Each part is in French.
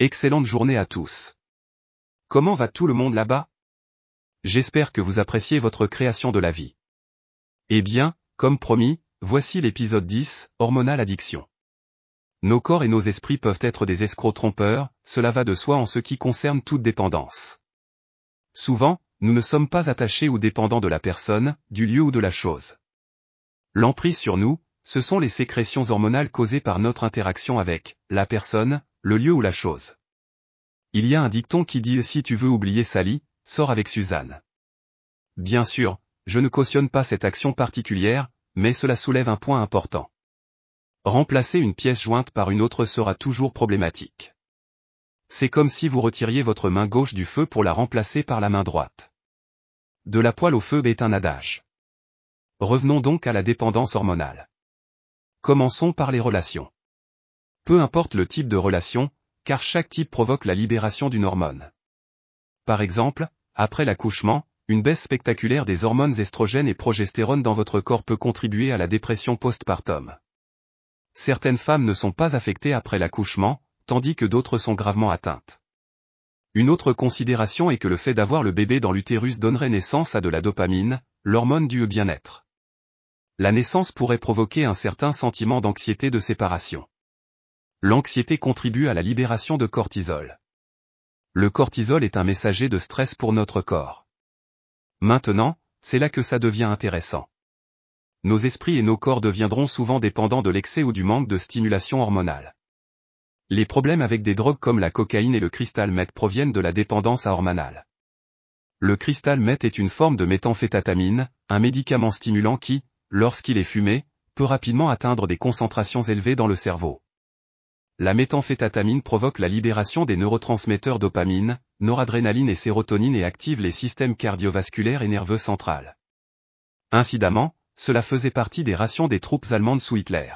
Excellente journée à tous. Comment va tout le monde là-bas? J'espère que vous appréciez votre création de la vie. Eh bien, comme promis, voici l'épisode 10, Hormonal Addiction. Nos corps et nos esprits peuvent être des escrocs trompeurs, cela va de soi en ce qui concerne toute dépendance. Souvent, nous ne sommes pas attachés ou dépendants de la personne, du lieu ou de la chose. L'emprise sur nous, ce sont les sécrétions hormonales causées par notre interaction avec la personne, le lieu ou la chose. Il y a un dicton qui dit si tu veux oublier Sally, sors avec Suzanne. Bien sûr, je ne cautionne pas cette action particulière, mais cela soulève un point important. Remplacer une pièce jointe par une autre sera toujours problématique. C'est comme si vous retiriez votre main gauche du feu pour la remplacer par la main droite. De la poêle au feu est un adage. Revenons donc à la dépendance hormonale. Commençons par les relations. Peu importe le type de relation, car chaque type provoque la libération d'une hormone. Par exemple, après l'accouchement, une baisse spectaculaire des hormones estrogènes et progestérone dans votre corps peut contribuer à la dépression postpartum. Certaines femmes ne sont pas affectées après l'accouchement, tandis que d'autres sont gravement atteintes. Une autre considération est que le fait d'avoir le bébé dans l'utérus donnerait naissance à de la dopamine, l'hormone au bien-être la naissance pourrait provoquer un certain sentiment d'anxiété de séparation. L'anxiété contribue à la libération de cortisol. Le cortisol est un messager de stress pour notre corps. Maintenant, c'est là que ça devient intéressant. Nos esprits et nos corps deviendront souvent dépendants de l'excès ou du manque de stimulation hormonale. Les problèmes avec des drogues comme la cocaïne et le cristal meth proviennent de la dépendance à hormonale. Le cristal meth est une forme de méthamphétamine, un médicament stimulant qui, lorsqu'il est fumé, peut rapidement atteindre des concentrations élevées dans le cerveau. La méthamphétamine provoque la libération des neurotransmetteurs dopamine, noradrénaline et sérotonine et active les systèmes cardiovasculaires et nerveux centrales. Incidemment, cela faisait partie des rations des troupes allemandes sous Hitler.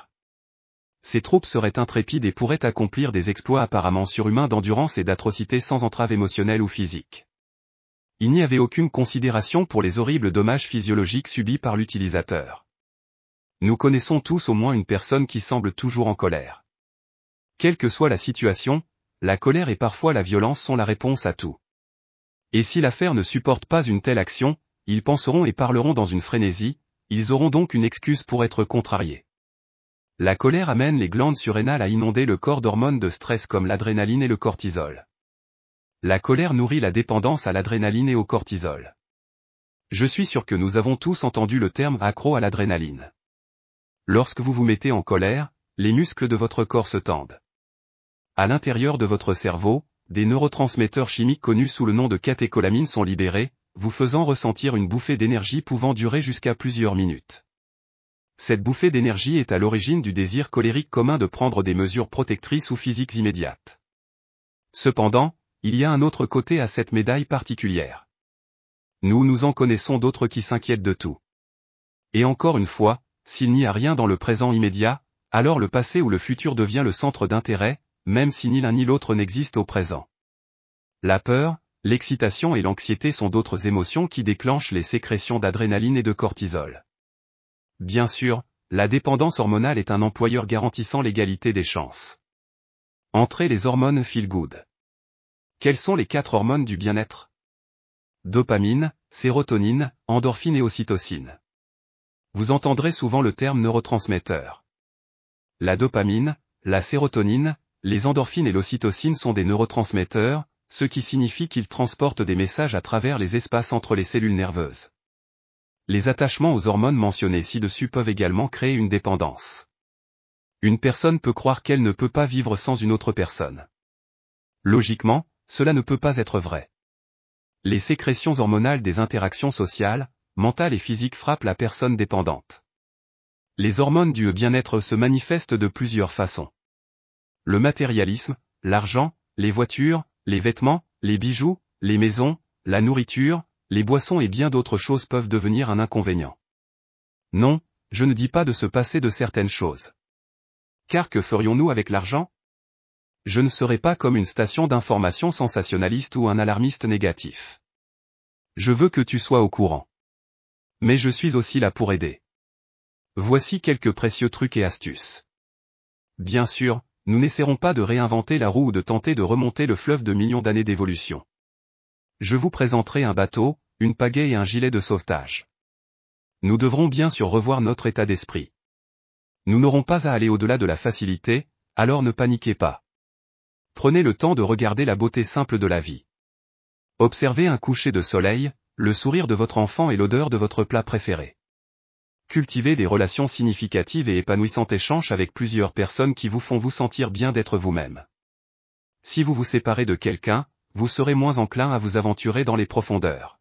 Ces troupes seraient intrépides et pourraient accomplir des exploits apparemment surhumains d'endurance et d'atrocité sans entrave émotionnelle ou physique il n'y avait aucune considération pour les horribles dommages physiologiques subis par l'utilisateur. Nous connaissons tous au moins une personne qui semble toujours en colère. Quelle que soit la situation, la colère et parfois la violence sont la réponse à tout. Et si l'affaire ne supporte pas une telle action, ils penseront et parleront dans une frénésie, ils auront donc une excuse pour être contrariés. La colère amène les glandes surrénales à inonder le corps d'hormones de stress comme l'adrénaline et le cortisol. La colère nourrit la dépendance à l'adrénaline et au cortisol. Je suis sûr que nous avons tous entendu le terme accro à l'adrénaline. Lorsque vous vous mettez en colère, les muscles de votre corps se tendent. À l'intérieur de votre cerveau, des neurotransmetteurs chimiques connus sous le nom de catécholamine sont libérés, vous faisant ressentir une bouffée d'énergie pouvant durer jusqu'à plusieurs minutes. Cette bouffée d'énergie est à l'origine du désir colérique commun de prendre des mesures protectrices ou physiques immédiates. Cependant, il y a un autre côté à cette médaille particulière. Nous nous en connaissons d'autres qui s'inquiètent de tout. Et encore une fois, s'il n'y a rien dans le présent immédiat, alors le passé ou le futur devient le centre d'intérêt, même si ni l'un ni l'autre n'existe au présent. La peur, l'excitation et l'anxiété sont d'autres émotions qui déclenchent les sécrétions d'adrénaline et de cortisol. Bien sûr, la dépendance hormonale est un employeur garantissant l'égalité des chances. Entrez les hormones feel good. Quelles sont les quatre hormones du bien-être? Dopamine, sérotonine, endorphine et ocytocine. Vous entendrez souvent le terme neurotransmetteur. La dopamine, la sérotonine, les endorphines et l'ocytocine sont des neurotransmetteurs, ce qui signifie qu'ils transportent des messages à travers les espaces entre les cellules nerveuses. Les attachements aux hormones mentionnées ci-dessus peuvent également créer une dépendance. Une personne peut croire qu'elle ne peut pas vivre sans une autre personne. Logiquement, cela ne peut pas être vrai. Les sécrétions hormonales des interactions sociales, mentales et physiques frappent la personne dépendante. Les hormones du bien-être se manifestent de plusieurs façons. Le matérialisme, l'argent, les voitures, les vêtements, les bijoux, les maisons, la nourriture, les boissons et bien d'autres choses peuvent devenir un inconvénient. Non, je ne dis pas de se passer de certaines choses. Car que ferions-nous avec l'argent? Je ne serai pas comme une station d'information sensationnaliste ou un alarmiste négatif. Je veux que tu sois au courant. Mais je suis aussi là pour aider. Voici quelques précieux trucs et astuces. Bien sûr, nous n'essaierons pas de réinventer la roue ou de tenter de remonter le fleuve de millions d'années d'évolution. Je vous présenterai un bateau, une pagaie et un gilet de sauvetage. Nous devrons bien sûr revoir notre état d'esprit. Nous n'aurons pas à aller au-delà de la facilité, alors ne paniquez pas. Prenez le temps de regarder la beauté simple de la vie. Observez un coucher de soleil, le sourire de votre enfant et l'odeur de votre plat préféré. Cultivez des relations significatives et épanouissantes échanges avec plusieurs personnes qui vous font vous sentir bien d'être vous-même. Si vous vous séparez de quelqu'un, vous serez moins enclin à vous aventurer dans les profondeurs.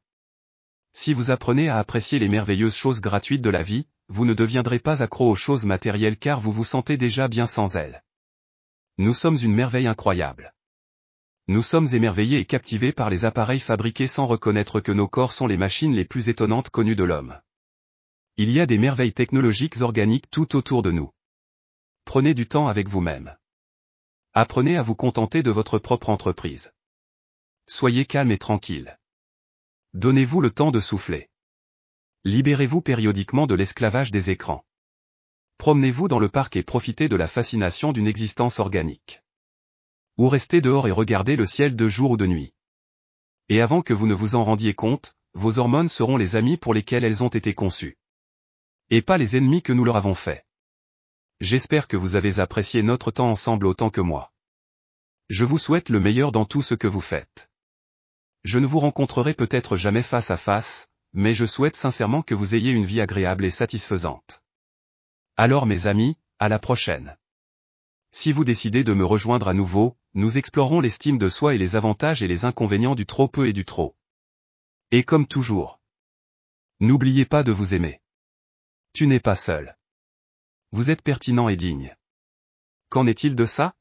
Si vous apprenez à apprécier les merveilleuses choses gratuites de la vie, vous ne deviendrez pas accro aux choses matérielles car vous vous sentez déjà bien sans elles. Nous sommes une merveille incroyable. Nous sommes émerveillés et captivés par les appareils fabriqués sans reconnaître que nos corps sont les machines les plus étonnantes connues de l'homme. Il y a des merveilles technologiques organiques tout autour de nous. Prenez du temps avec vous-même. Apprenez à vous contenter de votre propre entreprise. Soyez calme et tranquille. Donnez-vous le temps de souffler. Libérez-vous périodiquement de l'esclavage des écrans. Promenez-vous dans le parc et profitez de la fascination d'une existence organique. Ou restez dehors et regardez le ciel de jour ou de nuit. Et avant que vous ne vous en rendiez compte, vos hormones seront les amis pour lesquels elles ont été conçues. Et pas les ennemis que nous leur avons faits. J'espère que vous avez apprécié notre temps ensemble autant que moi. Je vous souhaite le meilleur dans tout ce que vous faites. Je ne vous rencontrerai peut-être jamais face à face, mais je souhaite sincèrement que vous ayez une vie agréable et satisfaisante. Alors mes amis, à la prochaine. Si vous décidez de me rejoindre à nouveau, nous explorerons l'estime de soi et les avantages et les inconvénients du trop peu et du trop. Et comme toujours. N'oubliez pas de vous aimer. Tu n'es pas seul. Vous êtes pertinent et digne. Qu'en est-il de ça?